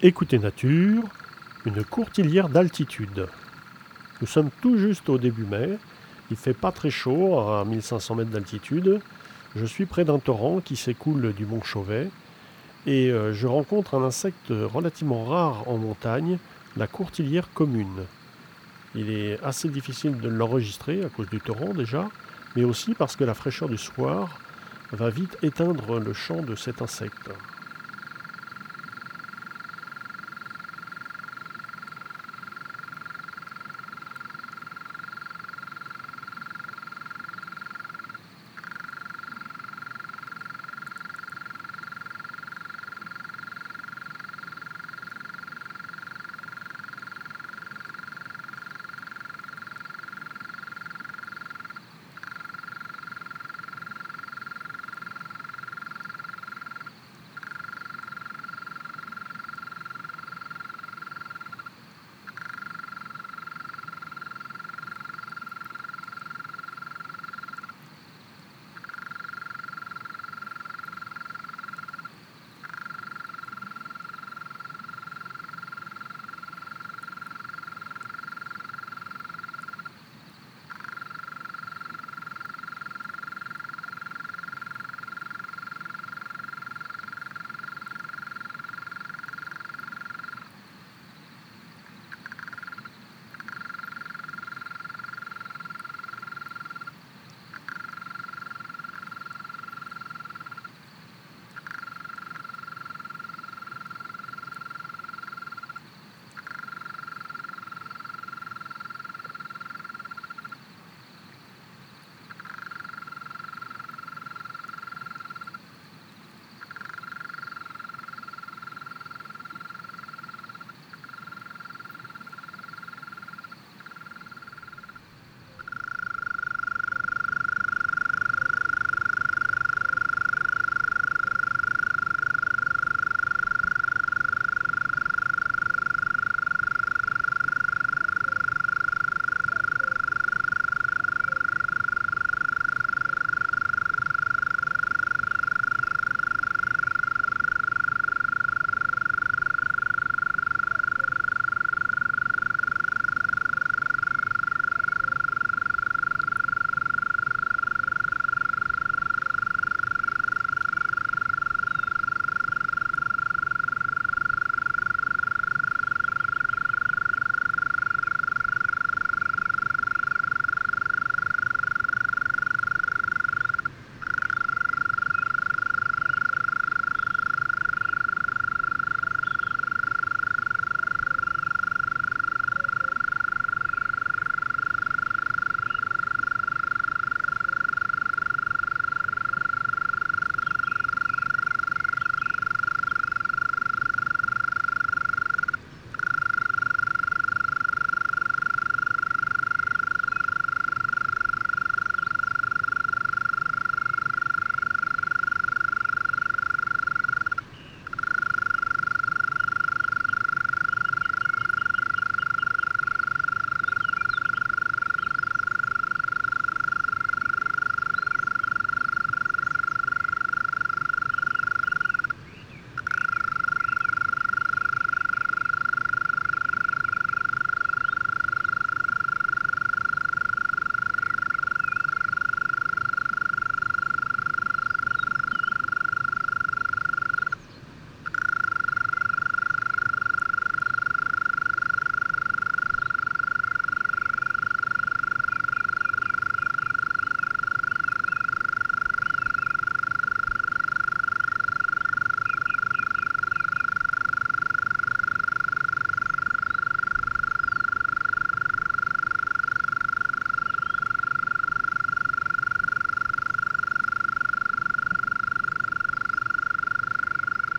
Écoutez Nature, une courtilière d'altitude. Nous sommes tout juste au début mai, il fait pas très chaud à 1500 mètres d'altitude. Je suis près d'un torrent qui s'écoule du mont Chauvet et euh, je rencontre un insecte relativement rare en montagne, la courtilière commune. Il est assez difficile de l'enregistrer à cause du torrent déjà, mais aussi parce que la fraîcheur du soir va vite éteindre le chant de cet insecte.